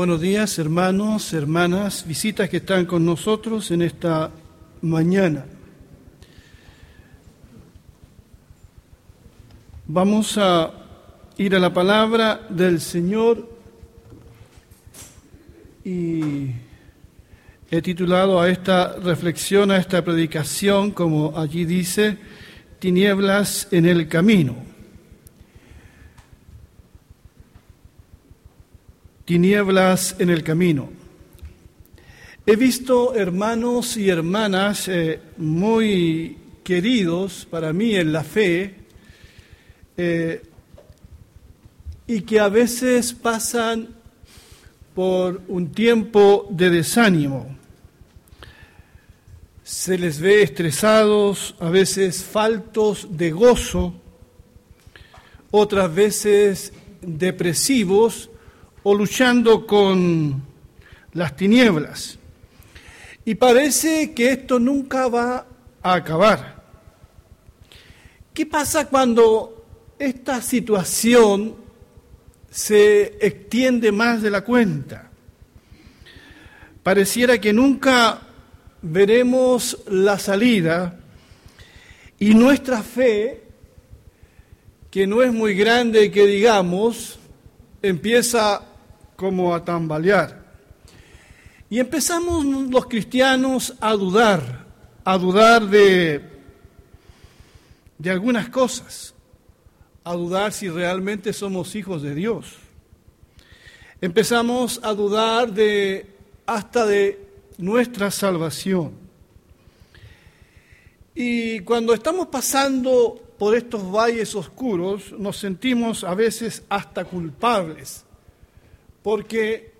Buenos días, hermanos, hermanas, visitas que están con nosotros en esta mañana. Vamos a ir a la palabra del Señor y he titulado a esta reflexión, a esta predicación, como allí dice, tinieblas en el camino. Tinieblas en el camino. He visto hermanos y hermanas eh, muy queridos para mí en la fe eh, y que a veces pasan por un tiempo de desánimo. Se les ve estresados, a veces faltos de gozo, otras veces depresivos o luchando con las tinieblas. Y parece que esto nunca va a acabar. ¿Qué pasa cuando esta situación se extiende más de la cuenta? Pareciera que nunca veremos la salida y nuestra fe, que no es muy grande que digamos, empieza como a tambalear. Y empezamos los cristianos a dudar, a dudar de, de algunas cosas, a dudar si realmente somos hijos de Dios. Empezamos a dudar de hasta de nuestra salvación. Y cuando estamos pasando por estos valles oscuros, nos sentimos a veces hasta culpables porque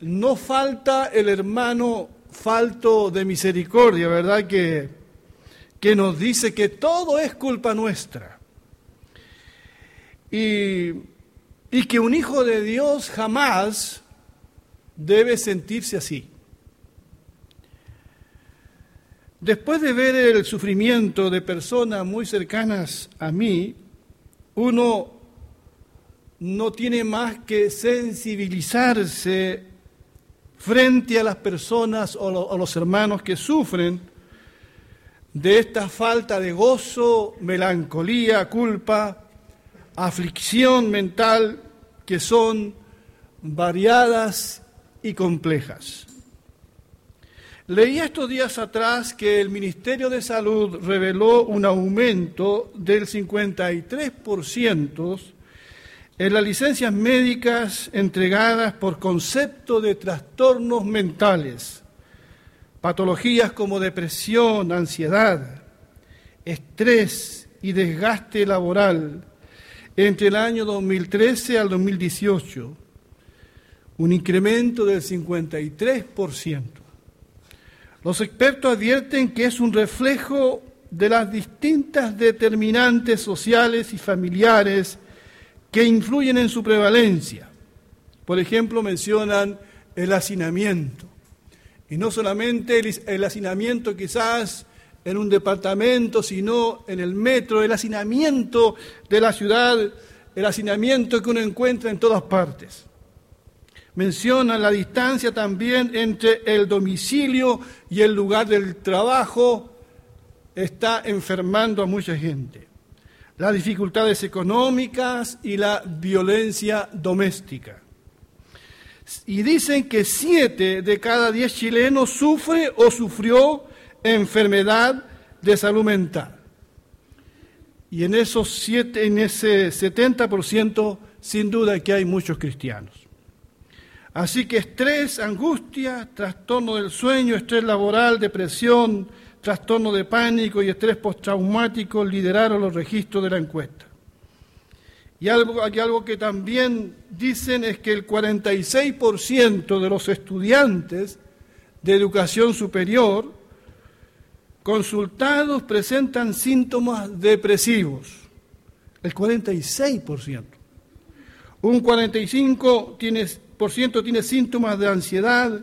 no falta el hermano falto de misericordia, ¿verdad? Que, que nos dice que todo es culpa nuestra. Y, y que un hijo de Dios jamás debe sentirse así. Después de ver el sufrimiento de personas muy cercanas a mí, uno no tiene más que sensibilizarse frente a las personas o, los hermanos que sufren de esta falta de gozo, melancolía, culpa, aflicción mental que son variadas y complejas. Leía estos días atrás que el Ministerio de Salud reveló un aumento del 53% en las licencias médicas entregadas por concepto de trastornos mentales, patologías como depresión, ansiedad, estrés y desgaste laboral entre el año 2013 al 2018, un incremento del 53%. Los expertos advierten que es un reflejo de las distintas determinantes sociales y familiares que influyen en su prevalencia. Por ejemplo, mencionan el hacinamiento. Y no solamente el, hacinamiento quizás en un departamento, sino en el metro, el hacinamiento de la ciudad, el hacinamiento que uno encuentra en todas partes. Mencionan la distancia también entre el domicilio y el lugar del trabajo, está enfermando a mucha gente las dificultades económicas y la violencia doméstica. Y dicen que siete de cada diez chilenos sufre o sufrió enfermedad de salud mental. Y en esos siete, en ese 70%, sin duda que hay muchos cristianos. Así que estrés, angustia, trastorno del sueño, estrés laboral, depresión, trastorno de pánico y estrés postraumático lideraron los registros de la encuesta. Y algo, algo que también dicen es que el 46% de los estudiantes de educación superior consultados presentan síntomas depresivos. El 46%. Un 45% tiene, por ciento tiene síntomas de ansiedad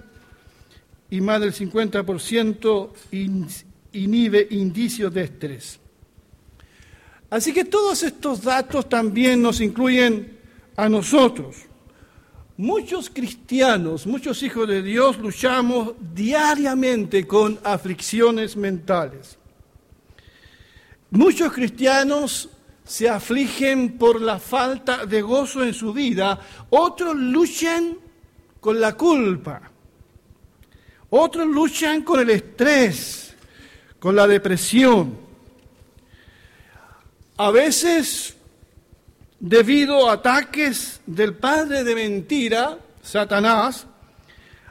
y más del 50% inhibe indicios de estrés. Así que todos estos datos también nos incluyen a nosotros. Muchos cristianos, muchos hijos de Dios luchamos diariamente con aflicciones mentales. Muchos cristianos se afligen por la falta de gozo en su vida, otros luchan con la culpa, otros luchan con el estrés, con la depresión. A veces debido a ataques del padre de mentira, Satanás,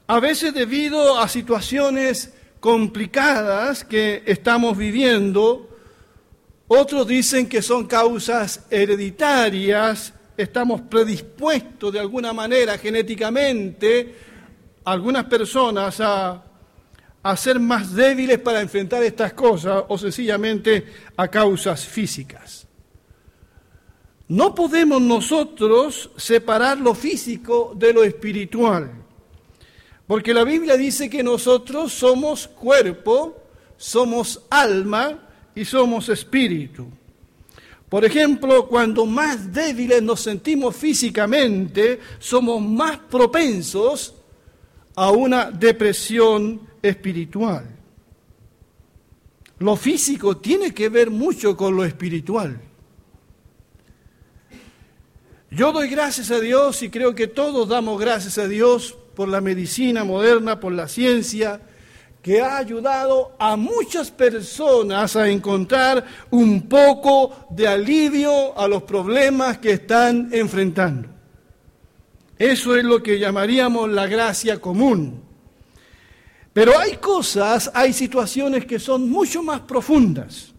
a veces debido a situaciones complicadas que estamos viviendo, otros dicen que son causas hereditarias, estamos predispuestos de alguna manera genéticamente, algunas personas a, a ser más débiles para enfrentar estas cosas o sencillamente a causas físicas. No podemos nosotros separar lo físico de lo espiritual, porque la Biblia dice que nosotros somos cuerpo, somos alma y somos espíritu. Por ejemplo, cuando más débiles nos sentimos físicamente, somos más propensos a una depresión espiritual. Lo físico tiene que ver mucho con lo espiritual. Yo doy gracias a Dios y creo que todos damos gracias a Dios por la medicina moderna, por la ciencia, que ha ayudado a muchas personas a encontrar un poco de alivio a los problemas que están enfrentando. Eso es lo que llamaríamos la gracia común. Pero hay cosas, hay situaciones que son mucho más profundas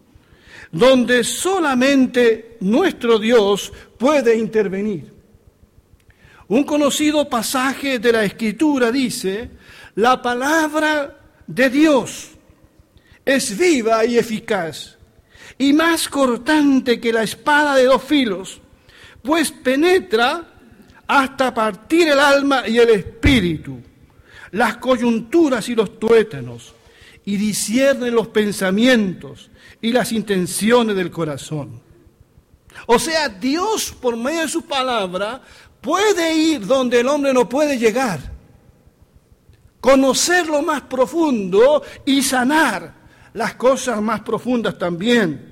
donde solamente nuestro Dios puede intervenir. Un conocido pasaje de la Escritura dice, la palabra de Dios es viva y eficaz y más cortante que la espada de dos filos, pues penetra hasta partir el alma y el espíritu, las coyunturas y los tuétanos, y discierne los pensamientos y las intenciones del corazón. O sea, Dios por medio de su palabra puede ir donde el hombre no puede llegar, conocer lo más profundo y sanar las cosas más profundas también.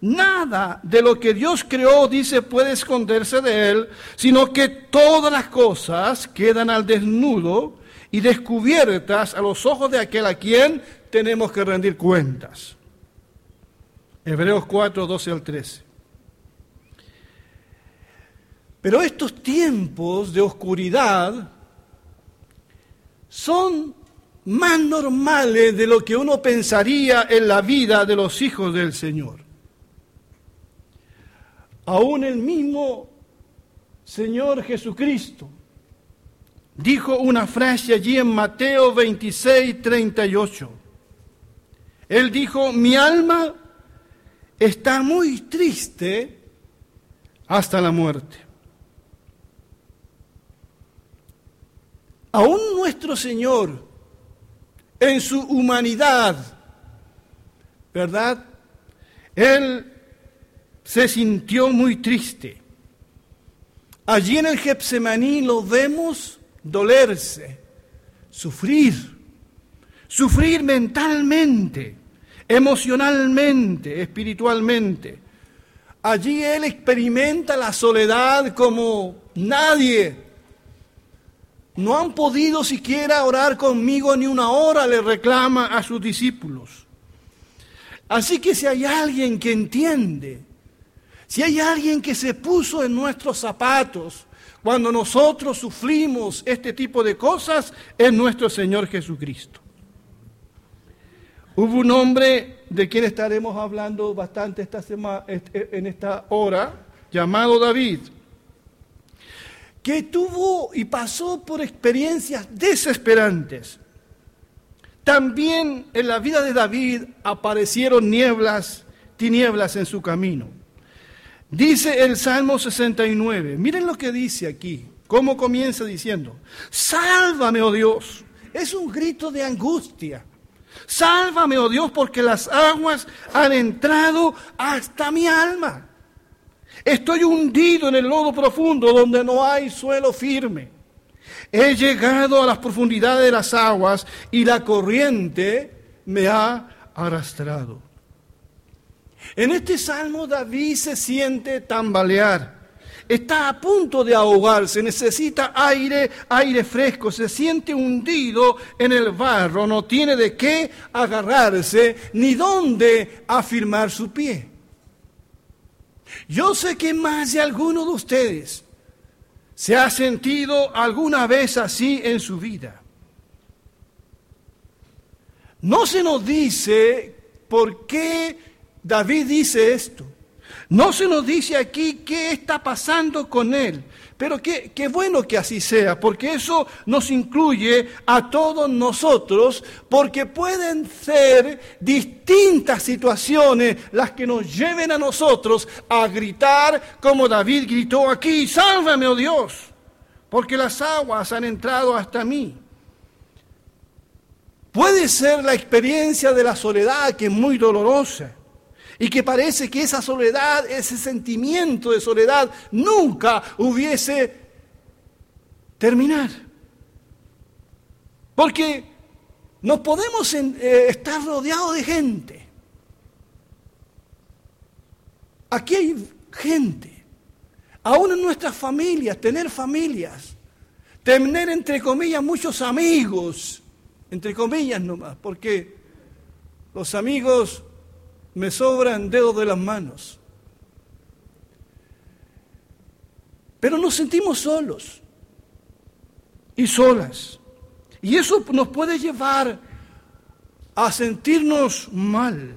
Nada de lo que Dios creó, dice, puede esconderse de él, sino que todas las cosas quedan al desnudo y descubiertas a los ojos de aquel a quien tenemos que rendir cuentas. Hebreos 4, 12 al 13. Pero estos tiempos de oscuridad son más normales de lo que uno pensaría en la vida de los hijos del Señor. Aún el mismo Señor Jesucristo dijo una frase allí en Mateo 26, 38. Él dijo, mi alma está muy triste hasta la muerte. Aún nuestro Señor, en su humanidad, ¿verdad? Él se sintió muy triste. Allí en el Getsemaní lo vemos dolerse, sufrir, sufrir mentalmente emocionalmente, espiritualmente. Allí él experimenta la soledad como nadie. No han podido siquiera orar conmigo ni una hora, le reclama a sus discípulos. Así que si hay alguien que entiende, si hay alguien que se puso en nuestros zapatos cuando nosotros sufrimos este tipo de cosas, es nuestro Señor Jesucristo. Hubo un hombre de quien estaremos hablando bastante esta semana, en esta hora, llamado David, que tuvo y pasó por experiencias desesperantes. También en la vida de David aparecieron nieblas, tinieblas en su camino. Dice el Salmo 69, miren lo que dice aquí, cómo comienza diciendo, sálvame, oh Dios. Es un grito de angustia. Sálvame, oh Dios, porque las aguas han entrado hasta mi alma. Estoy hundido en el lodo profundo donde no hay suelo firme. He llegado a las profundidades de las aguas y la corriente me ha arrastrado. En este salmo David se siente tambalear. Está a punto de ahogarse, necesita aire, aire fresco, se siente hundido en el barro, no tiene de qué agarrarse ni dónde afirmar su pie. Yo sé que más de alguno de ustedes se ha sentido alguna vez así en su vida. No se nos dice por qué David dice esto. No se nos dice aquí qué está pasando con él. Pero qué, qué, bueno que así sea, porque eso nos incluye a todos nosotros, porque pueden ser distintas situaciones las que nos lleven a nosotros a gritar como David gritó aquí, sálvame, oh Dios, porque las aguas han entrado hasta mí. Puede ser la experiencia de la soledad que es muy dolorosa y que parece que esa soledad, ese sentimiento de soledad nunca hubiese terminar. Porque no podemos eh, estar rodeados de gente. Aquí hay gente, aún en nuestras familias, tener familias, tener entre comillas muchos amigos, entre comillas nomás, porque los amigos me sobran dedos de las manos. Pero nos sentimos solos y solas. Y eso nos puede llevar a sentirnos mal.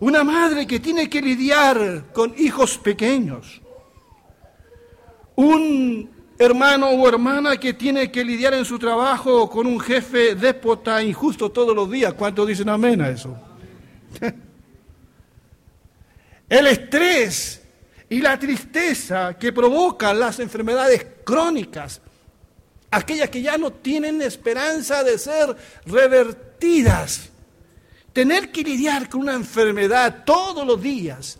Una madre que tiene que lidiar con hijos pequeños. Un hermano o hermana que tiene que lidiar en su trabajo con un jefe déspota injusto todos los días. ¿Cuántos dicen amén a eso? El estrés y la tristeza que provocan las enfermedades crónicas, aquellas que ya no tienen esperanza de ser revertidas. Tener que lidiar con una enfermedad todos los días,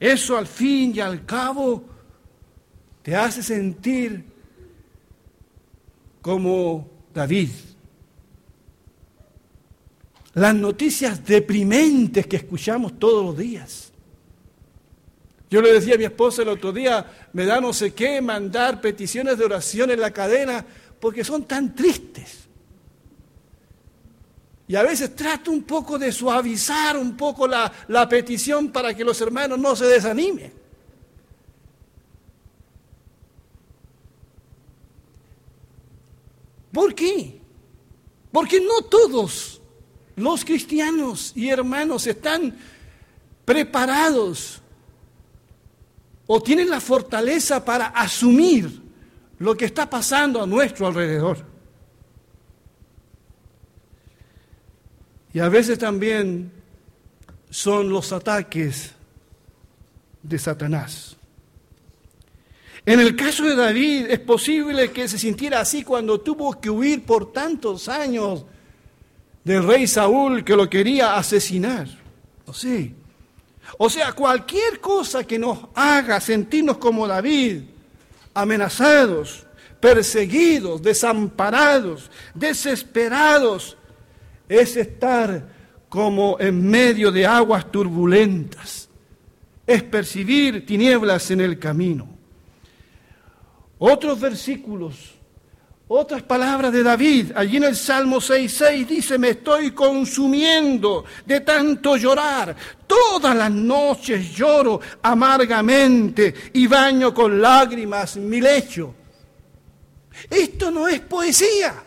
eso al fin y al cabo te hace sentir como David las noticias deprimentes que escuchamos todos los días. Yo le decía a mi esposa el otro día, me da no sé qué mandar peticiones de oración en la cadena porque son tan tristes. Y a veces trato un poco de suavizar un poco la, la petición para que los hermanos no se desanimen. ¿Por qué? Porque no todos los cristianos y hermanos están preparados o tienen la fortaleza para asumir lo que está pasando a nuestro alrededor. Y a veces también son los ataques de Satanás. En el caso de David es posible que se sintiera así cuando tuvo que huir por tantos años del rey Saúl que lo quería asesinar. ¿O sí? O sea, cualquier cosa que nos haga sentirnos como David, amenazados, perseguidos, desamparados, desesperados, es estar como en medio de aguas turbulentas, es percibir tinieblas en el camino. Otros versículos otras palabras de David, allí en el Salmo 6.6 dice, me estoy consumiendo de tanto llorar. Todas las noches lloro amargamente y baño con lágrimas mi lecho. Esto no es poesía.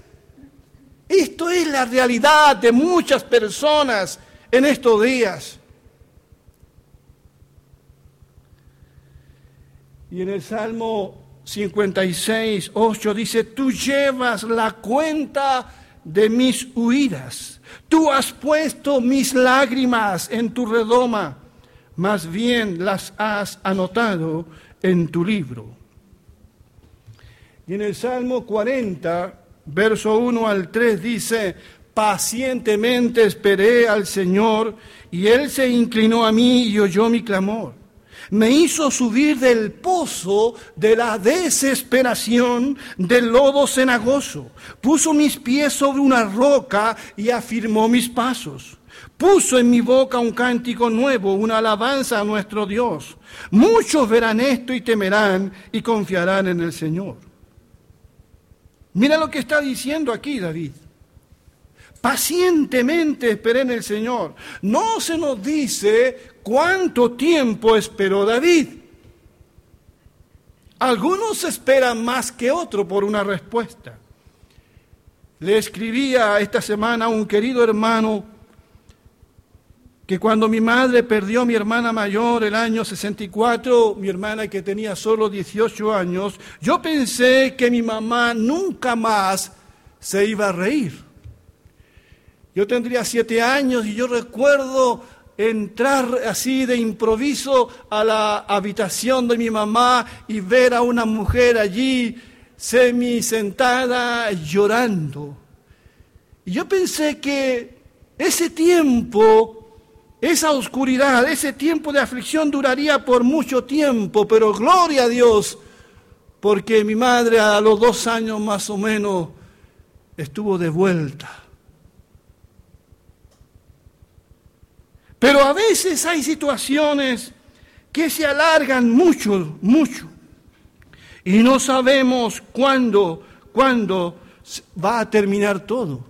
Esto es la realidad de muchas personas en estos días. Y en el Salmo 56, 8 dice, tú llevas la cuenta de mis huidas, tú has puesto mis lágrimas en tu redoma, más bien las has anotado en tu libro. Y en el Salmo 40, verso 1 al 3 dice, pacientemente esperé al Señor y Él se inclinó a mí y oyó mi clamor. Me hizo subir del pozo de la desesperación del lodo cenagoso. Puso mis pies sobre una roca y afirmó mis pasos. Puso en mi boca un cántico nuevo, una alabanza a nuestro Dios. Muchos verán esto y temerán y confiarán en el Señor. Mira lo que está diciendo aquí David. Pacientemente esperé en el Señor. No se nos dice cuánto tiempo esperó David. Algunos esperan más que otros por una respuesta. Le escribía esta semana a un querido hermano que cuando mi madre perdió a mi hermana mayor el año 64, mi hermana que tenía solo 18 años, yo pensé que mi mamá nunca más se iba a reír. Yo tendría siete años y yo recuerdo entrar así de improviso a la habitación de mi mamá y ver a una mujer allí semi sentada llorando. Y yo pensé que ese tiempo, esa oscuridad, ese tiempo de aflicción duraría por mucho tiempo, pero gloria a Dios, porque mi madre a los dos años más o menos estuvo de vuelta. Pero a veces hay situaciones que se alargan mucho, mucho. Y no sabemos cuándo, cuándo va a terminar todo.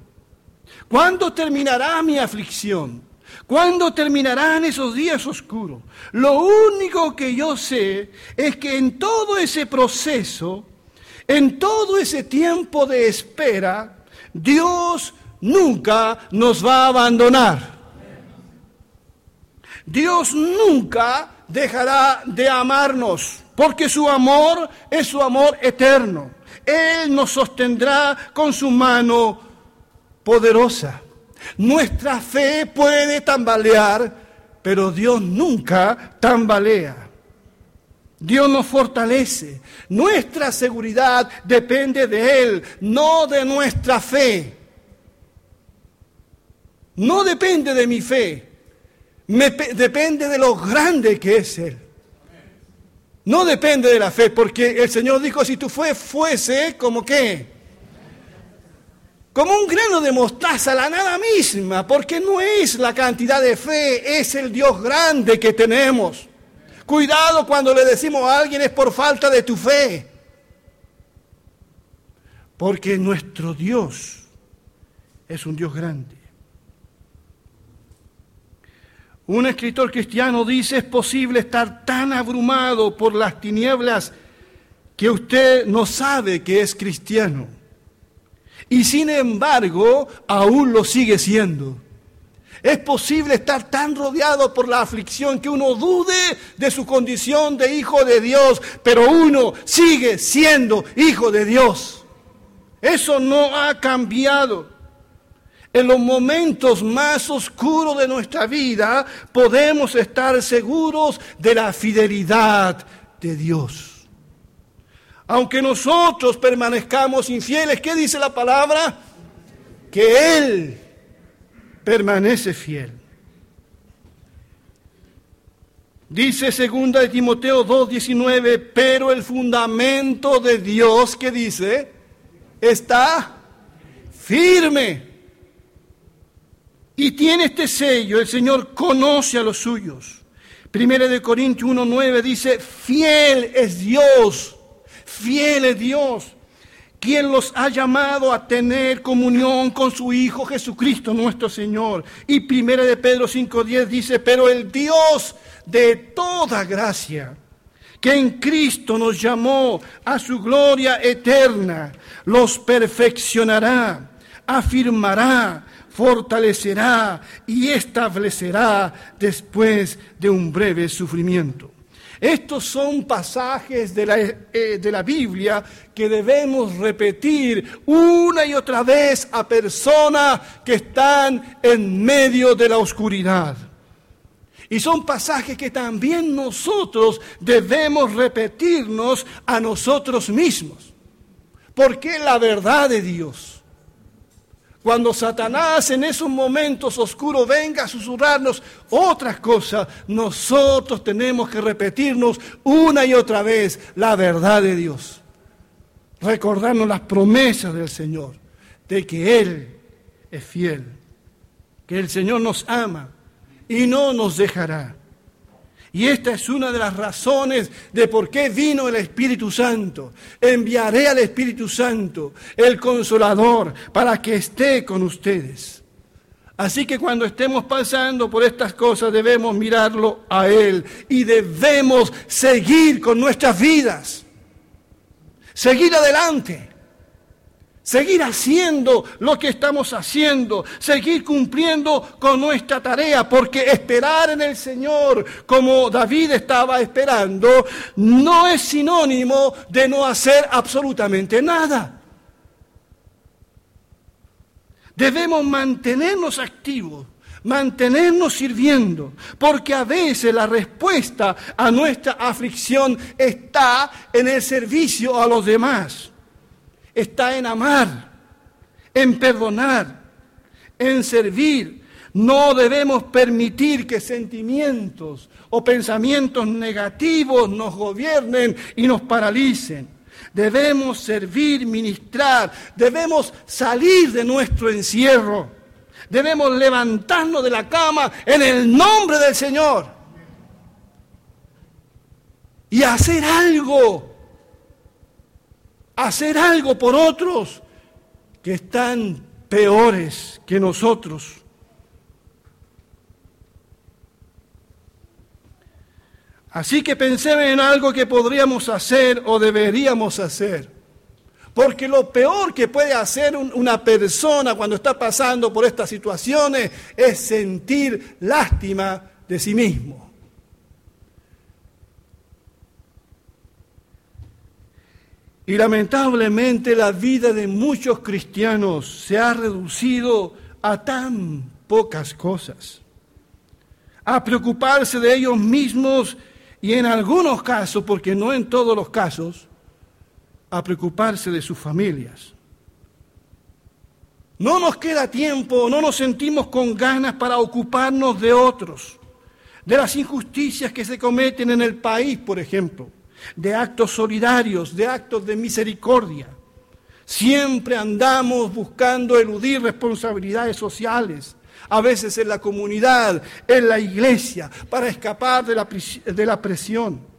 ¿Cuándo terminará mi aflicción? ¿Cuándo terminarán esos días oscuros? Lo único que yo sé es que en todo ese proceso, en todo ese tiempo de espera, Dios nunca nos va a abandonar. Dios nunca dejará de amarnos, porque su amor es su amor eterno. Él nos sostendrá con su mano poderosa. Nuestra fe puede tambalear, pero Dios nunca tambalea. Dios nos fortalece. Nuestra seguridad depende de Él, no de nuestra fe. No depende de mi fe, depende de lo grande que es Él. No depende de la fe, porque el Señor dijo, si tu fe fuese como qué, como un grano de mostaza, la nada misma, porque no es la cantidad de fe, es el Dios grande que tenemos. Cuidado cuando le decimos a alguien es por falta de tu fe, porque nuestro Dios es un Dios grande. Un escritor cristiano dice, es posible estar tan abrumado por las tinieblas que usted no sabe que es cristiano. Y sin embargo, aún lo sigue siendo. Es posible estar tan rodeado por la aflicción que uno dude de su condición de hijo de Dios, pero uno sigue siendo hijo de Dios. Eso no ha cambiado. En los momentos más oscuros de nuestra vida podemos estar seguros de la fidelidad de Dios. Aunque nosotros permanezcamos infieles, ¿qué dice la palabra? Que Él permanece fiel. Dice segunda de Timoteo 2:19, pero el fundamento de Dios que dice está firme. Y tiene este sello, el Señor conoce a los suyos. Primera de Corintios 1.9 dice, fiel es Dios, fiel es Dios, quien los ha llamado a tener comunión con su Hijo Jesucristo nuestro Señor. Y Primera de Pedro 5.10 dice, pero el Dios de toda gracia, que en Cristo nos llamó a su gloria eterna, los perfeccionará, afirmará, fortalecerá y establecerá después de un breve sufrimiento. Estos son pasajes de la, eh, de la, Biblia que debemos repetir una y otra vez a personas que están en medio de la oscuridad. Y son pasajes que también nosotros debemos repetirnos a nosotros mismos. Porque la verdad de Dios Cuando Satanás en esos momentos oscuros venga a susurrarnos otras cosas, nosotros tenemos que repetirnos una y otra vez la verdad de Dios. Recordarnos las promesas del Señor, de que Él es fiel, que el Señor nos ama y no nos dejará. Y esta es una de las razones de por qué vino el Espíritu Santo. Enviaré al Espíritu Santo, el consolador, para que esté con ustedes. Así que cuando estemos pasando por estas cosas debemos mirarlo a Él y debemos seguir con nuestras vidas. Seguir adelante seguir haciendo lo que estamos haciendo, seguir cumpliendo con nuestra tarea, porque esperar en el Señor como David estaba esperando no es sinónimo de no hacer absolutamente nada. Debemos mantenernos activos, mantenernos sirviendo, porque a veces la respuesta a nuestra aflicción está en el servicio a los demás está en amar, en perdonar, en servir. No debemos permitir que sentimientos o pensamientos negativos nos gobiernen y nos paralicen. Debemos servir, ministrar, debemos salir de nuestro encierro. Debemos levantarnos de la cama en el nombre del Señor y hacer algo hacer algo por otros que están peores que nosotros. Así que pensemos en algo que podríamos hacer o deberíamos hacer. Porque lo peor que puede hacer una persona cuando está pasando por estas situaciones es sentir lástima de sí mismo. Y lamentablemente la vida de muchos cristianos se ha reducido a tan pocas cosas. A preocuparse de ellos mismos y en algunos casos, porque no en todos los casos, a preocuparse de sus familias. No nos queda tiempo, no nos sentimos con ganas para ocuparnos de otros, de las injusticias que se cometen en el país, por ejemplo de actos solidarios, de actos de misericordia. Siempre andamos buscando eludir responsabilidades sociales, a veces en la comunidad, en la iglesia, para escapar de la, de la presión.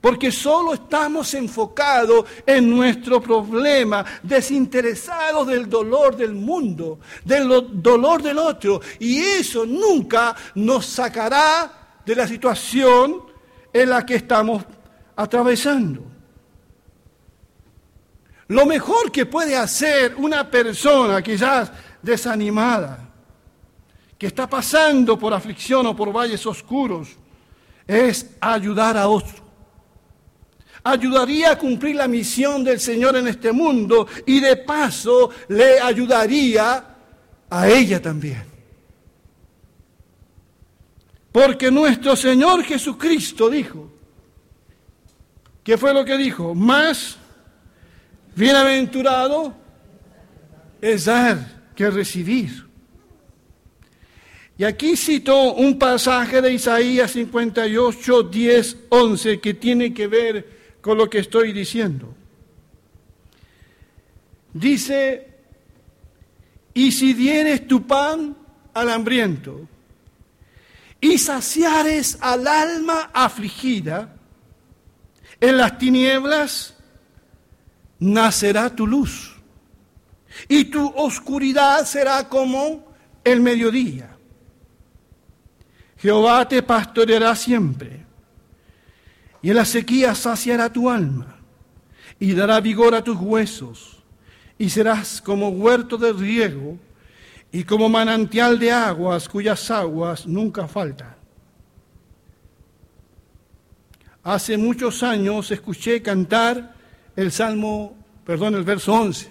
Porque solo estamos enfocados en nuestro problema, desinteresados del dolor del mundo, del dolor del otro. Y eso nunca nos sacará de la situación en la que estamos atravesando. Lo mejor que puede hacer una persona quizás desanimada, que está pasando por aflicción o por valles oscuros, es ayudar a otro. Ayudaría a cumplir la misión del Señor en este mundo y de paso le ayudaría a ella también. Porque nuestro Señor Jesucristo dijo, ¿Qué fue lo que dijo? Más bienaventurado es dar que recibir. Y aquí cito un pasaje de Isaías 58, 10, 11 que tiene que ver con lo que estoy diciendo. Dice, y si dieres tu pan al hambriento y saciares al alma afligida, en las tinieblas nacerá tu luz y tu oscuridad será como el mediodía. Jehová te pastoreará siempre y en la sequía saciará tu alma y dará vigor a tus huesos y serás como huerto de riego y como manantial de aguas cuyas aguas nunca faltan. Hace muchos años escuché cantar el Salmo, perdón, el verso 11.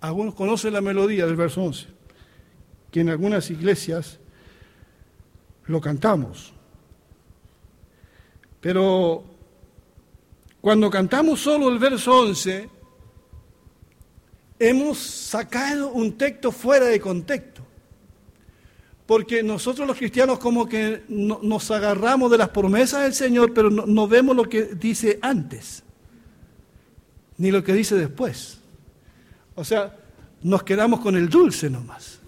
Algunos conocen la melodía del verso 11, que en algunas iglesias lo cantamos. Pero cuando cantamos solo el verso 11, hemos sacado un texto fuera de contexto. Porque nosotros los cristianos como que nos agarramos de las promesas del Señor, pero no vemos lo que dice antes, ni lo que dice después. O sea, nos quedamos con el dulce nomás.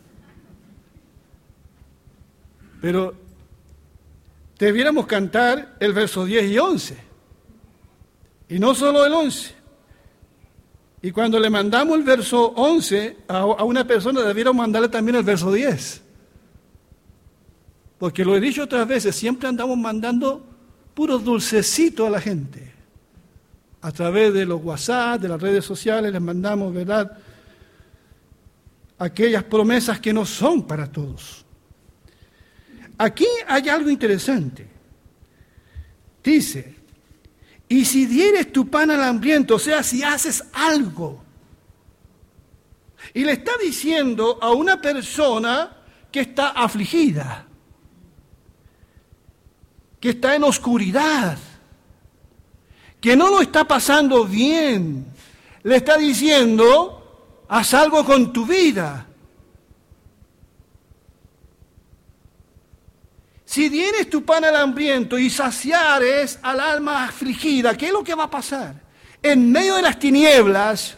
Pero debiéramos cantar el verso 10 y 11. Y no solo el 11. Y cuando le mandamos el verso 11 a, una persona, debiéramos mandarle también el verso 10. Porque lo he dicho otras veces, siempre andamos mandando puros dulcecitos a la gente. A través de los WhatsApp, de las redes sociales, les mandamos, ¿verdad? Aquellas promesas que no son para todos. Aquí hay algo interesante. Dice, y si dieres tu pan al hambriento, o sea, si haces algo, y le está diciendo a una persona que está afligida, que está en oscuridad, que no lo está pasando bien, le está diciendo, haz algo con tu vida. Si tienes tu pan al hambriento y saciares al alma afligida, ¿qué es lo que va a pasar? En medio de las tinieblas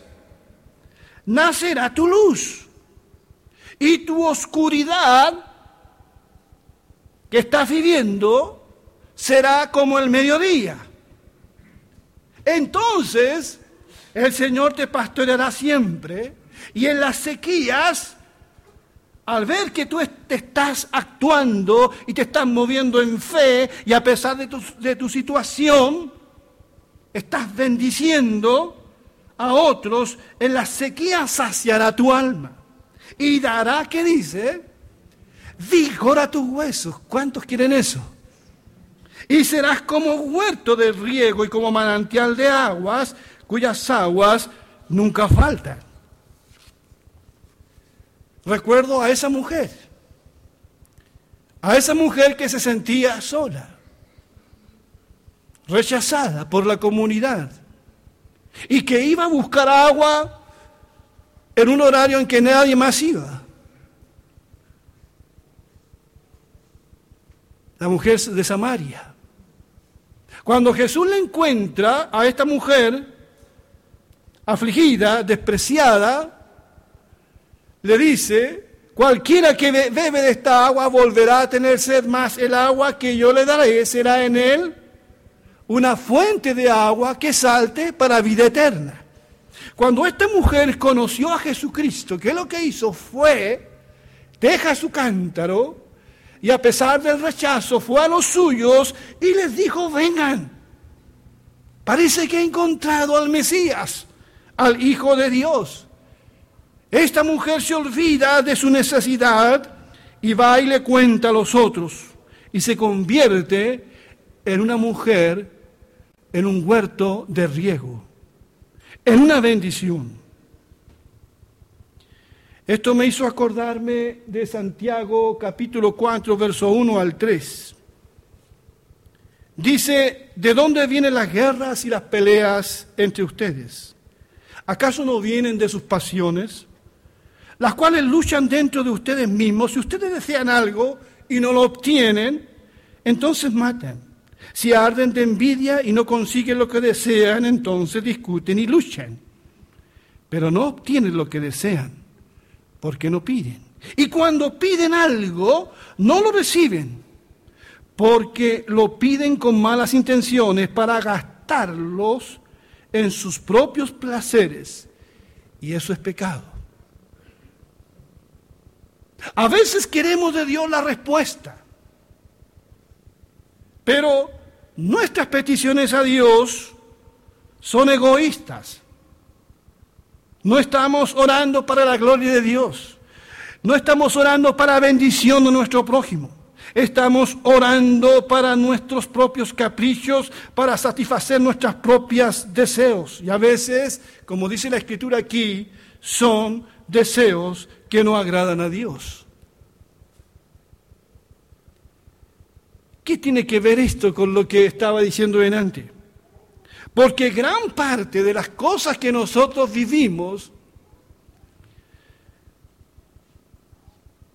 nacerá tu luz y tu oscuridad que estás viviendo será como el mediodía. Entonces el Señor te pastoreará siempre y en las sequías al ver que tú te estás actuando y te estás moviendo en fe y a pesar de tu, situación, estás bendiciendo a otros, en la sequía saciará tu alma y dará, ¿qué dice? Vigor a tus huesos. ¿Cuántos quieren eso? Y serás como huerto de riego y como manantial de aguas, cuyas aguas nunca faltan. Recuerdo a esa mujer, a esa mujer que se sentía sola, rechazada por la comunidad y que iba a buscar agua en un horario en que nadie más iba. La mujer de Samaria. Cuando Jesús le encuentra a esta mujer afligida, despreciada, le dice, cualquiera que bebe de esta agua volverá a tener sed más. El agua que yo le daré será en él una fuente de agua que salte para vida eterna. Cuando esta mujer conoció a Jesucristo, ¿qué es lo que hizo? Fue, deja su cántaro y a pesar del rechazo fue a los suyos y les dijo, vengan. Parece que he encontrado al Mesías, al Hijo de Dios. Esta mujer se olvida de su necesidad y va y le cuenta a los otros y se convierte en una mujer en un huerto de riego, en una bendición. Esto me hizo acordarme de Santiago capítulo 4, verso 1 al 3. Dice, ¿de dónde vienen las guerras y las peleas entre ustedes? ¿Acaso no vienen de sus pasiones? las cuales luchan dentro de ustedes mismos. Si ustedes desean algo y no lo obtienen, entonces matan. Si arden de envidia y no consiguen lo que desean, entonces discuten y luchan. Pero no obtienen lo que desean, porque no piden. Y cuando piden algo, no lo reciben, porque lo piden con malas intenciones para gastarlos en sus propios placeres. Y eso es pecado. A veces queremos de Dios la respuesta, pero nuestras peticiones a Dios son egoístas. No estamos orando para la gloria de Dios. No estamos orando para bendición de nuestro prójimo. Estamos orando para nuestros propios caprichos, para satisfacer nuestros propios deseos. Y a veces, como dice la escritura aquí, son deseos que no agradan a Dios. ¿Qué tiene que ver esto con lo que estaba diciendo en antes? Porque gran parte de las cosas que nosotros vivimos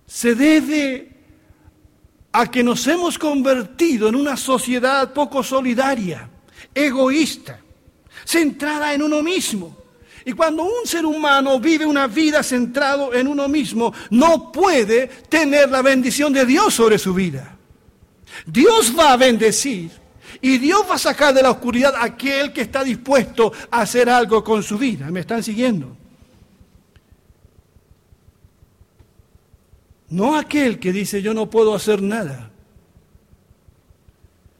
se debe a que nos hemos convertido en una sociedad poco solidaria, egoísta, centrada en uno mismo. Y cuando un ser humano vive una vida centrado en uno mismo, no puede tener la bendición de Dios sobre su vida. Dios va a bendecir y Dios va a sacar de la oscuridad a aquel que está dispuesto a hacer algo con su vida. ¿Me están siguiendo? No aquel que dice yo no puedo hacer nada.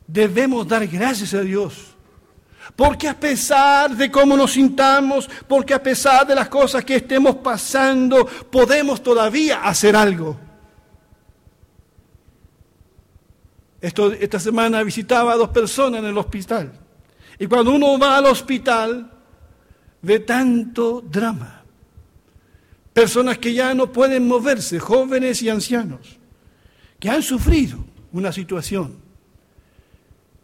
Debemos dar gracias a Dios. Porque a pesar de cómo nos sintamos, porque a pesar de las cosas que estemos pasando, podemos todavía hacer algo. Esta semana visitaba a dos personas en el hospital. Y cuando uno va al hospital, ve tanto drama. Personas que ya no pueden moverse, jóvenes y ancianos, que han sufrido una situación.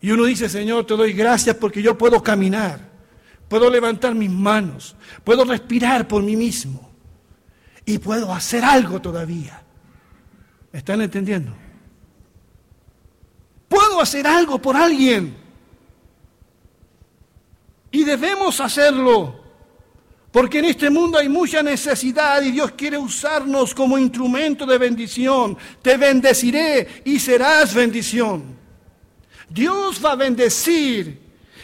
Y uno dice, Señor, te doy gracias porque yo puedo caminar, puedo levantar mis manos, puedo respirar por mí mismo y puedo hacer algo todavía. ¿Me están entendiendo? Puedo hacer algo por alguien. Y debemos hacerlo. Porque en este mundo hay mucha necesidad y Dios quiere usarnos como instrumento de bendición. Te bendeciré y serás bendición. Dios va a bendecir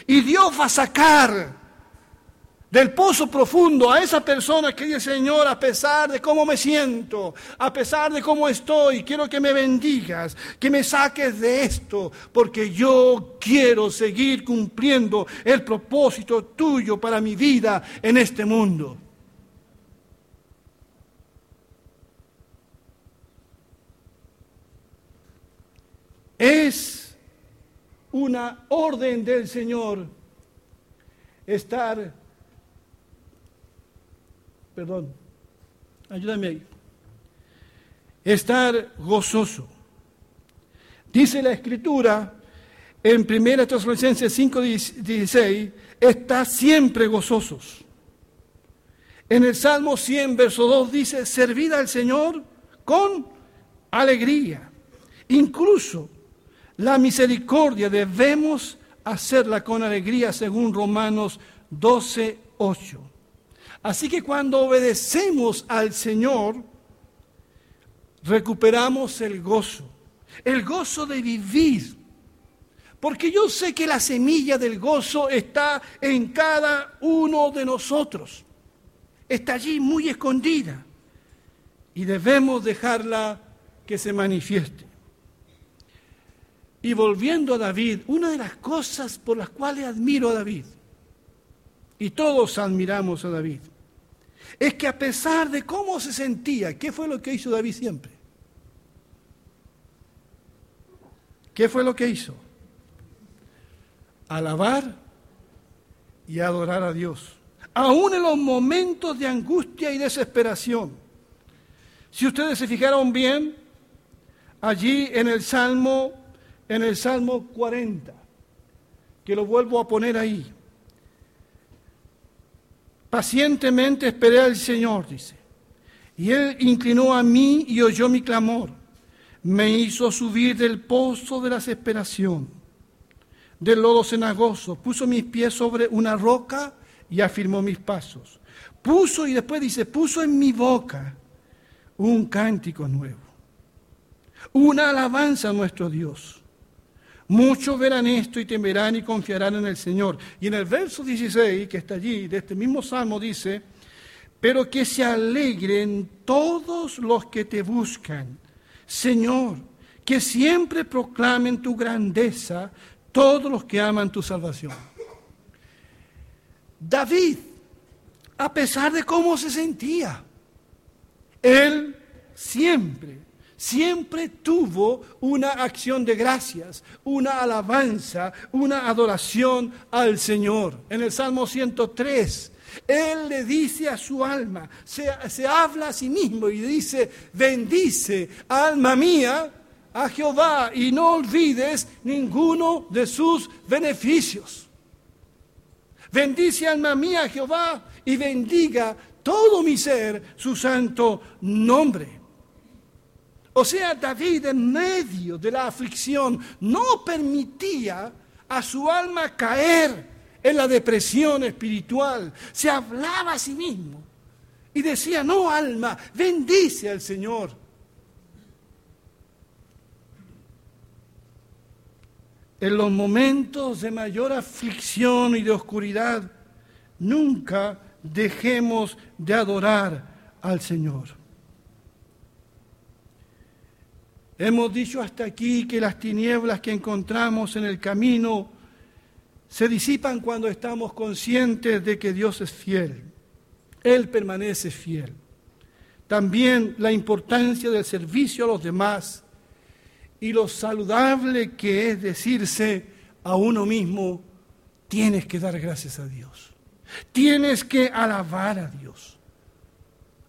y Dios va a sacar del pozo profundo a esa persona que dice, Señor, a pesar de cómo me siento, a pesar de cómo estoy, quiero que me bendigas, que me saques de esto, porque yo quiero seguir cumpliendo el propósito tuyo para mi vida en este mundo. Es una orden del Señor estar perdón, ayúdame ahí. Estar gozoso. Dice la escritura en 1 Tesalonicenses 5:16, está siempre gozosos. En el Salmo 100, verso 2 dice, servid al Señor con alegría. Incluso la misericordia debemos hacerla con alegría según Romanos 12, 8. Así que cuando obedecemos al Señor, recuperamos el gozo, el gozo de vivir. Porque yo sé que la semilla del gozo está en cada uno de nosotros. Está allí muy escondida. Y debemos dejarla que se manifieste. Y volviendo a David, una de las cosas por las cuales admiro a David, y todos admiramos a David, es que a pesar de cómo se sentía, ¿qué fue lo que hizo David siempre? ¿Qué fue lo que hizo? Alabar y adorar a Dios, aún en los momentos de angustia y desesperación. Si ustedes se fijaron bien, allí en el Salmo, en el Salmo 40, que lo vuelvo a poner ahí, Pacientemente esperé al Señor, dice. Y Él inclinó a mí y oyó mi clamor. Me hizo subir del pozo de la desesperación, del lodo cenagoso. Puso mis pies sobre una roca y afirmó mis pasos. Puso, y después dice, puso en mi boca un cántico nuevo. Una alabanza a nuestro Dios. Muchos verán esto y temerán y confiarán en el Señor. Y en el verso 16, que está allí, de este mismo salmo, dice, pero que se alegren todos los que te buscan. Señor, que siempre proclamen tu grandeza todos los que aman tu salvación. David, a pesar de cómo se sentía, él siempre siempre tuvo una acción de gracias, una alabanza, una adoración al Señor. En el Salmo 103, Él le dice a su alma, se, habla a sí mismo y dice, bendice, alma mía, a Jehová y no olvides ninguno de sus beneficios. Bendice alma mía a Jehová y bendiga todo mi ser su santo nombre. O sea, David en medio de la aflicción no permitía a su alma caer en la depresión espiritual. Se hablaba a sí mismo y decía, no alma, bendice al Señor. En los momentos de mayor aflicción y de oscuridad, nunca dejemos de adorar al Señor. Hemos dicho hasta aquí que las tinieblas que encontramos en el camino se disipan cuando estamos conscientes de que Dios es fiel. Él permanece fiel. También la importancia del servicio a los demás y lo saludable que es decirse a uno mismo, tienes que dar gracias a Dios. Tienes que alabar a Dios,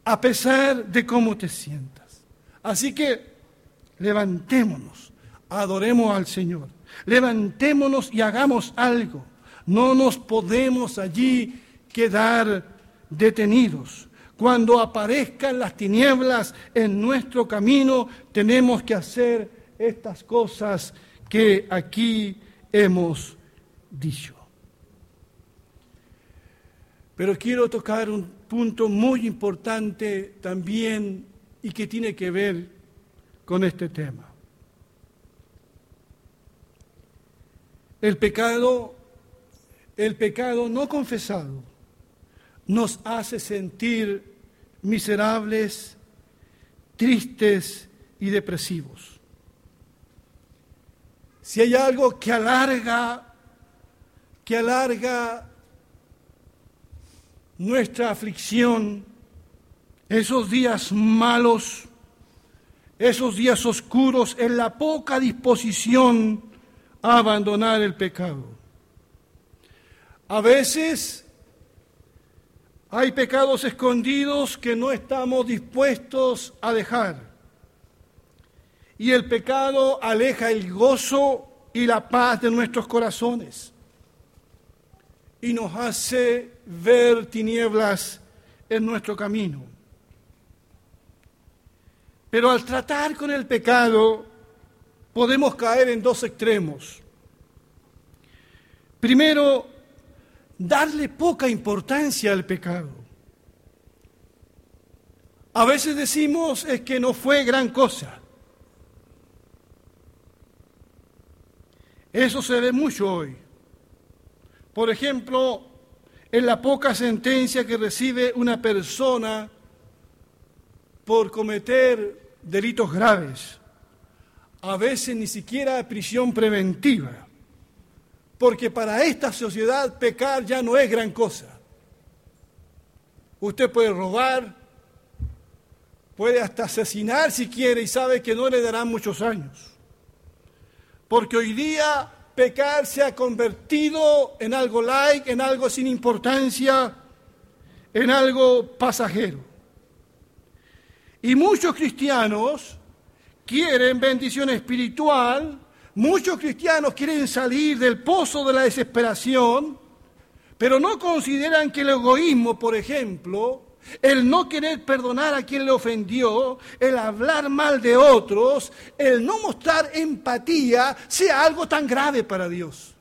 a pesar de cómo te sientas. Así que levantémonos, adoremos al Señor, levantémonos y hagamos algo. No nos podemos allí quedar detenidos. Cuando aparezcan las tinieblas en nuestro camino, tenemos que hacer estas cosas que aquí hemos dicho. Pero quiero tocar un punto muy importante también y que tiene que ver con este tema. El pecado, el pecado no confesado, nos hace sentir miserables, tristes y depresivos. Si hay algo que alarga, que alarga nuestra aflicción, esos días malos, esos días oscuros en la poca disposición a abandonar el pecado. A veces hay pecados escondidos que no estamos dispuestos a dejar. Y el pecado aleja el gozo y la paz de nuestros corazones. Y nos hace ver tinieblas en nuestro camino. Pero al tratar con el pecado podemos caer en dos extremos. Primero, darle poca importancia al pecado. A veces decimos es que no fue gran cosa. Eso se ve mucho hoy. Por ejemplo, en la poca sentencia que recibe una persona por cometer delitos graves, a veces ni siquiera prisión preventiva, porque para esta sociedad pecar ya no es gran cosa. Usted puede robar, puede hasta asesinar si quiere y sabe que no le darán muchos años. Porque hoy día pecar se ha convertido en algo like, en algo sin importancia, en algo pasajero. Y muchos cristianos quieren bendición espiritual, muchos cristianos quieren salir del pozo de la desesperación, pero no consideran que el egoísmo, por ejemplo, el no querer perdonar a quien le ofendió, el hablar mal de otros, el no mostrar empatía, sea algo tan grave para Dios.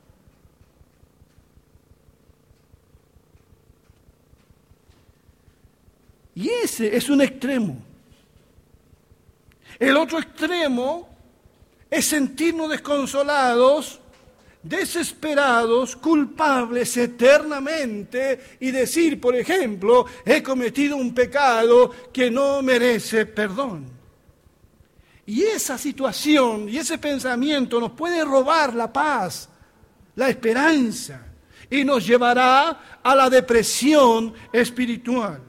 Y ese es un extremo. El otro extremo es sentirnos desconsolados, desesperados, culpables eternamente y decir, por ejemplo, he cometido un pecado que no merece perdón. Y esa situación y ese pensamiento nos puede robar la paz, la esperanza y nos llevará a la depresión espiritual.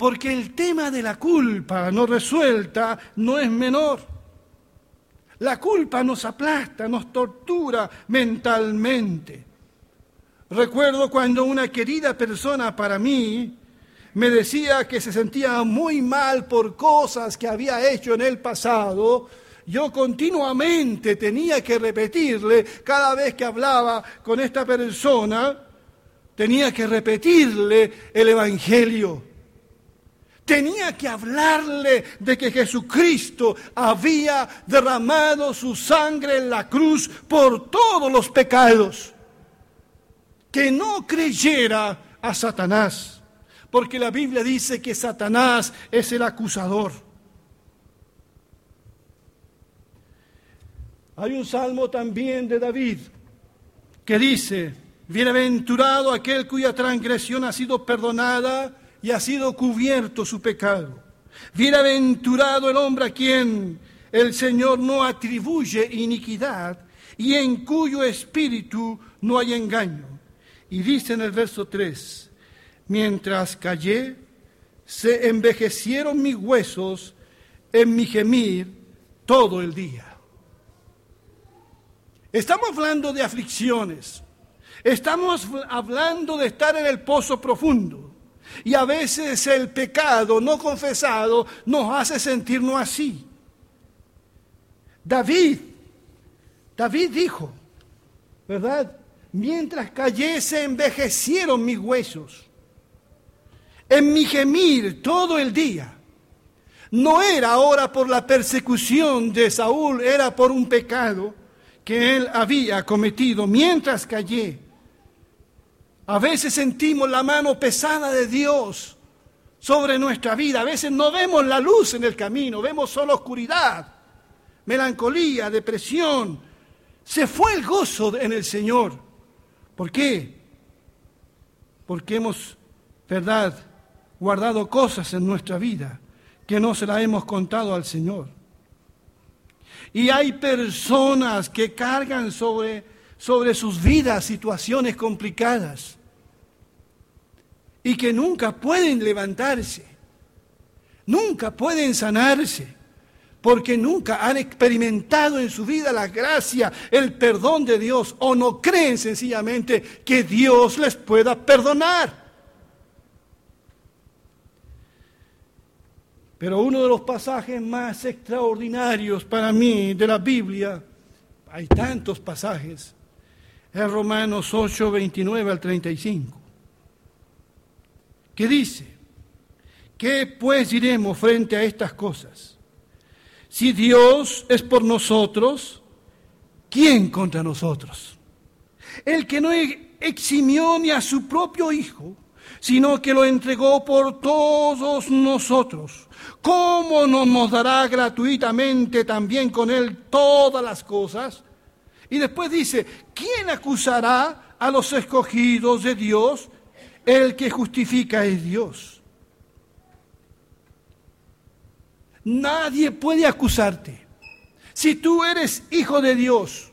Porque el tema de la culpa no resuelta no es menor. La culpa nos aplasta, nos tortura mentalmente. Recuerdo cuando una querida persona para mí me decía que se sentía muy mal por cosas que había hecho en el pasado, yo continuamente tenía que repetirle cada vez que hablaba con esta persona, tenía que repetirle el Evangelio tenía que hablarle de que Jesucristo había derramado su sangre en la cruz por todos los pecados. Que no creyera a Satanás, porque la Biblia dice que Satanás es el acusador. Hay un salmo también de David que dice, bienaventurado aquel cuya transgresión ha sido perdonada y ha sido cubierto su pecado. Bienaventurado el hombre a quien el Señor no atribuye iniquidad y en cuyo espíritu no hay engaño. Y dice en el verso 3, mientras callé, se envejecieron mis huesos en mi gemir todo el día. Estamos hablando de aflicciones, estamos hablando de estar en el pozo profundo. Y a veces el pecado no confesado nos hace sentirnos así. David, David dijo, ¿verdad? Mientras callé se envejecieron mis huesos. En mi gemir todo el día. No era ahora por la persecución de Saúl, era por un pecado que él había cometido mientras callé. A veces sentimos la mano pesada de Dios sobre nuestra vida. A veces no vemos la luz en el camino, vemos solo oscuridad, melancolía, depresión. Se fue el gozo en el Señor. ¿Por qué? Porque hemos, verdad, guardado cosas en nuestra vida que no se las hemos contado al Señor. Y hay personas que cargan sobre, sobre sus vidas situaciones complicadas y que nunca pueden levantarse, nunca pueden sanarse, porque nunca han experimentado en su vida la gracia, el perdón de Dios, o no creen sencillamente que Dios les pueda perdonar. Pero uno de los pasajes más extraordinarios para mí de la Biblia, hay tantos pasajes, es Romanos 8, 29 al 35 dice, ¿qué pues diremos frente a estas cosas? Si Dios es por nosotros, ¿quién contra nosotros? El que no eximió ni a su propio Hijo, sino que lo entregó por todos nosotros. ¿Cómo no nos dará gratuitamente también con Él todas las cosas? Y después dice, ¿quién acusará a los escogidos de Dios? El que justifica es Dios. Nadie puede acusarte. Si tú eres hijo de Dios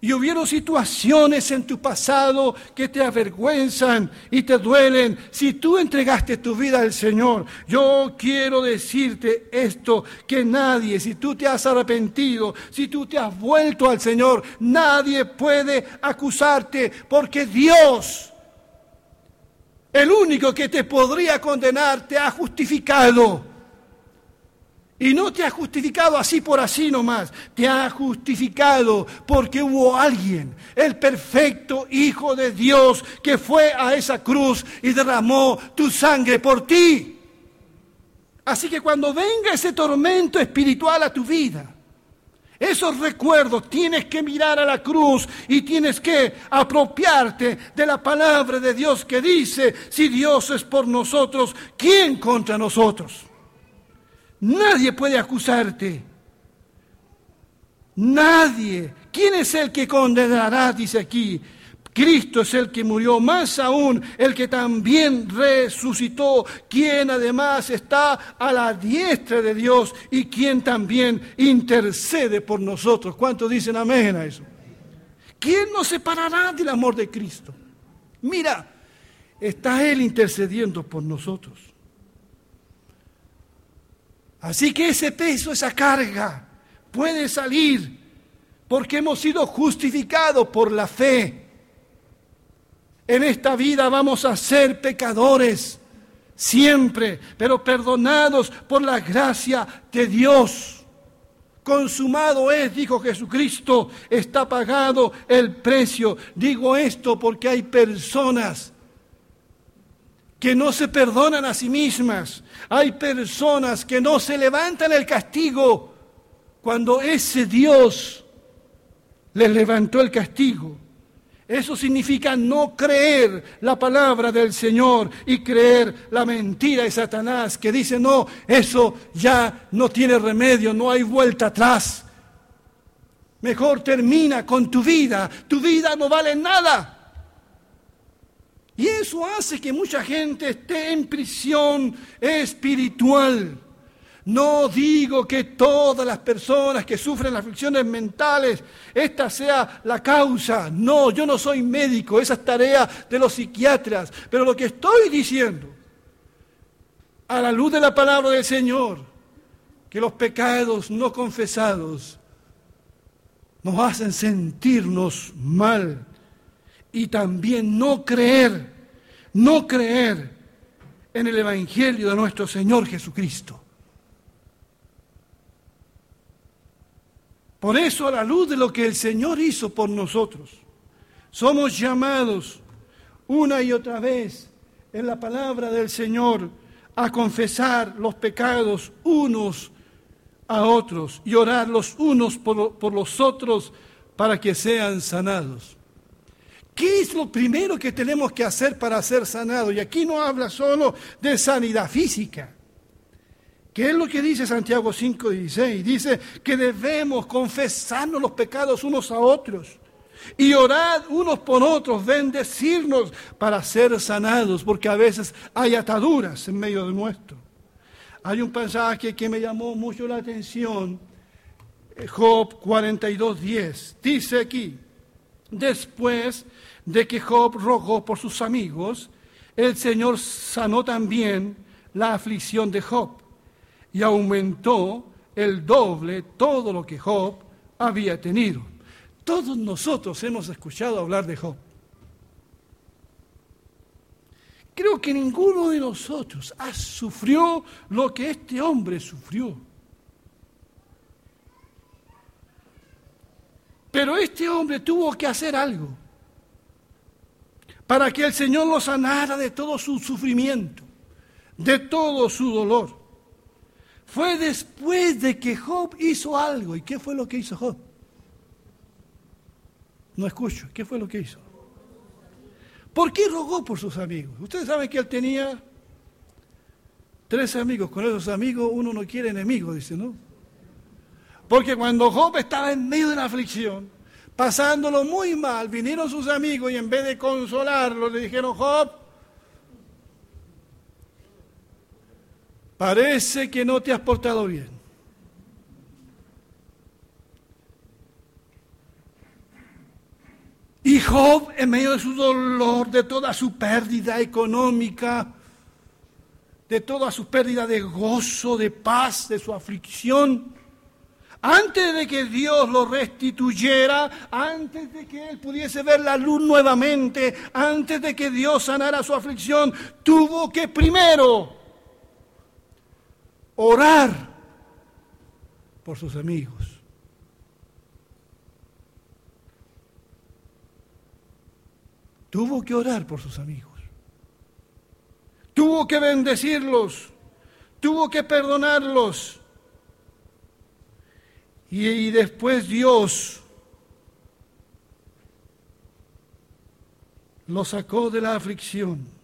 y hubieron situaciones en tu pasado que te avergüenzan y te duelen, si tú entregaste tu vida al Señor, yo quiero decirte esto, que nadie, si tú te has arrepentido, si tú te has vuelto al Señor, nadie puede acusarte porque Dios el único que te podría condenar te ha justificado. Y no te ha justificado así por así nomás, te ha justificado porque hubo alguien, el perfecto Hijo de Dios, que fue a esa cruz y derramó tu sangre por ti. Así que cuando venga ese tormento espiritual a tu vida, esos recuerdos tienes que mirar a la cruz y tienes que apropiarte de la palabra de Dios que dice, si Dios es por nosotros, ¿quién contra nosotros? Nadie puede acusarte. Nadie. ¿Quién es el que condenará? Dice aquí. Cristo es el que murió, más aún el que también resucitó, quien además está a la diestra de Dios y quien también intercede por nosotros. ¿Cuántos dicen amén a eso? ¿Quién nos separará del amor de Cristo? Mira, está Él intercediendo por nosotros. Así que ese peso, esa carga puede salir porque hemos sido justificados por la fe en esta vida vamos a ser pecadores siempre, pero perdonados por la gracia de Dios. Consumado es, dijo Jesucristo, está pagado el precio. Digo esto porque hay personas que no se perdonan a sí mismas. Hay personas que no se levantan el castigo cuando ese Dios les levantó el castigo. Eso significa no creer la palabra del Señor y creer la mentira de Satanás que dice, no, eso ya no tiene remedio, no hay vuelta atrás. Mejor termina con tu vida, tu vida no vale nada. Y eso hace que mucha gente esté en prisión espiritual. No digo que todas las personas que sufren aflicciones mentales, esta sea la causa. No, yo no soy médico, esa es tarea de los psiquiatras. Pero lo que estoy diciendo, a la luz de la palabra del Señor, que los pecados no confesados nos hacen sentirnos mal y también no creer, no creer en el Evangelio de nuestro Señor Jesucristo. Por eso, a la luz de lo que el Señor hizo por nosotros, somos llamados una y otra vez en la palabra del Señor a confesar los pecados unos a otros y orar los unos por, los otros para que sean sanados. ¿Qué es lo primero que tenemos que hacer para ser sanados? Y aquí no habla solo de sanidad física. ¿Qué es lo que dice Santiago 5:16? Dice que debemos confesarnos los pecados unos a otros y orar unos por otros, bendecirnos para ser sanados, porque a veces hay ataduras en medio de nuestro. Hay un pasaje que me llamó mucho la atención, eh, Job 42:10. Dice aquí, después de que Job rogó por sus amigos, el Señor sanó también la aflicción de Job y aumentó el doble todo lo que Job había tenido. Todos nosotros hemos escuchado hablar de Job. Creo que ninguno de nosotros sufrió lo que este hombre sufrió. Pero este hombre tuvo que hacer algo para que el Señor lo sanara de todo su sufrimiento, de todo su dolor. Fue después de que Job hizo algo. ¿Y qué fue lo que hizo Job? No escucho. ¿Qué fue lo que hizo? ¿Por qué rogó por sus amigos? Ustedes saben que él tenía tres amigos. Con esos amigos uno no quiere enemigos, dice, ¿no? Porque cuando Job estaba en medio de la aflicción, pasándolo muy mal, vinieron sus amigos y en vez de consolarlo le dijeron, Job, Parece que no te has portado bien. Y Job, en medio de su dolor, de toda su pérdida económica, de toda su pérdida de gozo, de paz, de su aflicción, antes de que Dios lo restituyera, antes de que él pudiese ver la luz nuevamente, antes de que Dios sanara su aflicción, tuvo que primero orar por sus amigos. Tuvo que orar por sus amigos. Tuvo que bendecirlos. Tuvo que perdonarlos. Y, después Dios lo sacó de la aflicción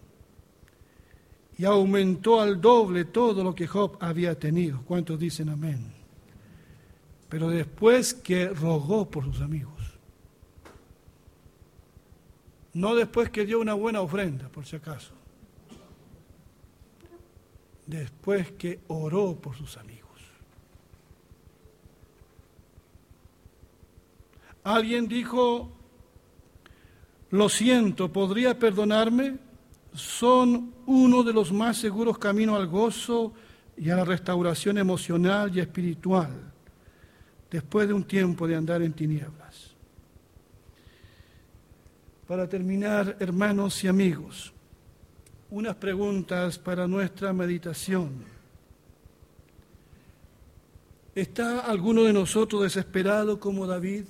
y aumentó al doble todo lo que Job había tenido. ¿Cuántos dicen amén? Pero después que rogó por sus amigos. No después que dio una buena ofrenda, por si acaso. Después que oró por sus amigos. Alguien dijo, lo siento, ¿podría perdonarme? Son uno de los más seguros caminos al gozo y a la restauración emocional y espiritual después de un tiempo de andar en tinieblas. Para terminar, hermanos y amigos, unas preguntas para nuestra meditación. ¿Está alguno de nosotros desesperado como David?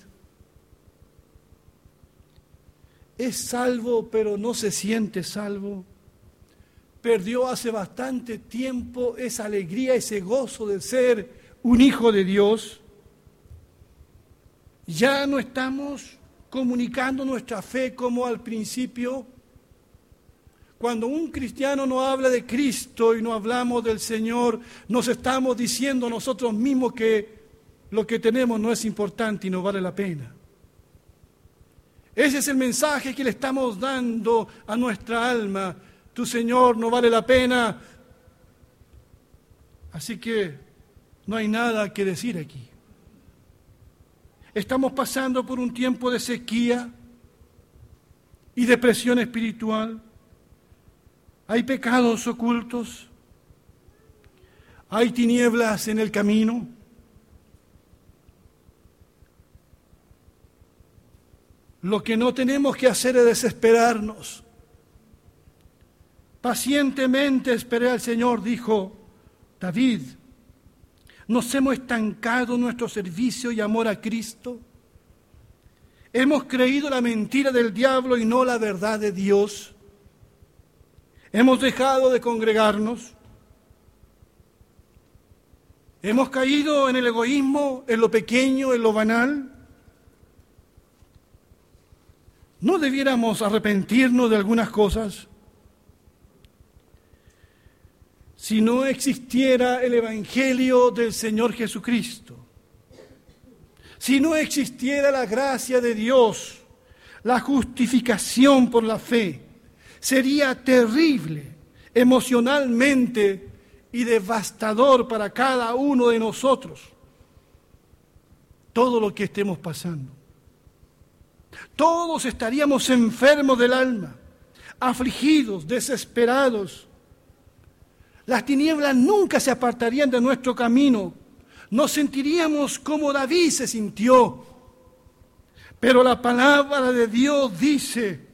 Es salvo pero no se siente salvo, perdió hace bastante tiempo esa alegría, ese gozo de ser un hijo de Dios. Ya no estamos comunicando nuestra fe como al principio. Cuando un cristiano no habla de Cristo y no hablamos del Señor, nos estamos diciendo nosotros mismos que lo que tenemos no es importante y no vale la pena. Ese es el mensaje que le estamos dando a nuestra alma. Tu Señor no vale la pena. Así que no hay nada que decir aquí. Estamos pasando por un tiempo de sequía y depresión espiritual. Hay pecados ocultos. Hay tinieblas en el camino. Lo que no tenemos que hacer es desesperarnos. Pacientemente esperé al Señor, dijo David. Nos hemos estancado nuestro servicio y amor a Cristo. Hemos creído la mentira del diablo y no la verdad de Dios. Hemos dejado de congregarnos. Hemos caído en el egoísmo, en lo pequeño, en lo banal. ¿No debiéramos arrepentirnos de algunas cosas? Si no existiera el Evangelio del Señor Jesucristo, si no existiera la gracia de Dios, la justificación por la fe, sería terrible emocionalmente y devastador para cada uno de nosotros todo lo que estemos pasando. Todos estaríamos enfermos del alma, afligidos, desesperados. Las tinieblas nunca se apartarían de nuestro camino. Nos sentiríamos como David se sintió. Pero la palabra de Dios dice,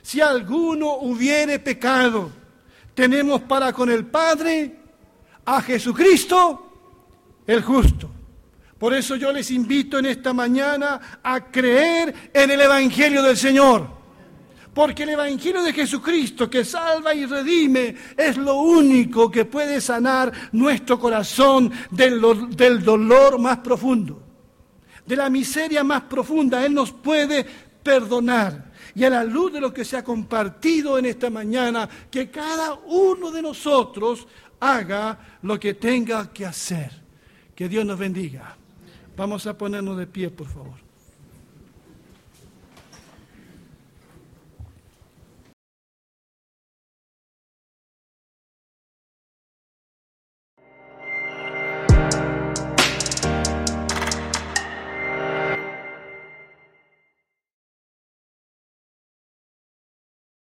si alguno hubiere pecado, tenemos para con el Padre a Jesucristo el justo. Por eso yo les invito en esta mañana a creer en el Evangelio del Señor. Porque el Evangelio de Jesucristo que salva y redime es lo único que puede sanar nuestro corazón del, del, dolor más profundo, de la miseria más profunda. Él nos puede perdonar. Y a la luz de lo que se ha compartido en esta mañana, que cada uno de nosotros haga lo que tenga que hacer. Que Dios nos bendiga. Vamos a ponernos de pie, por favor.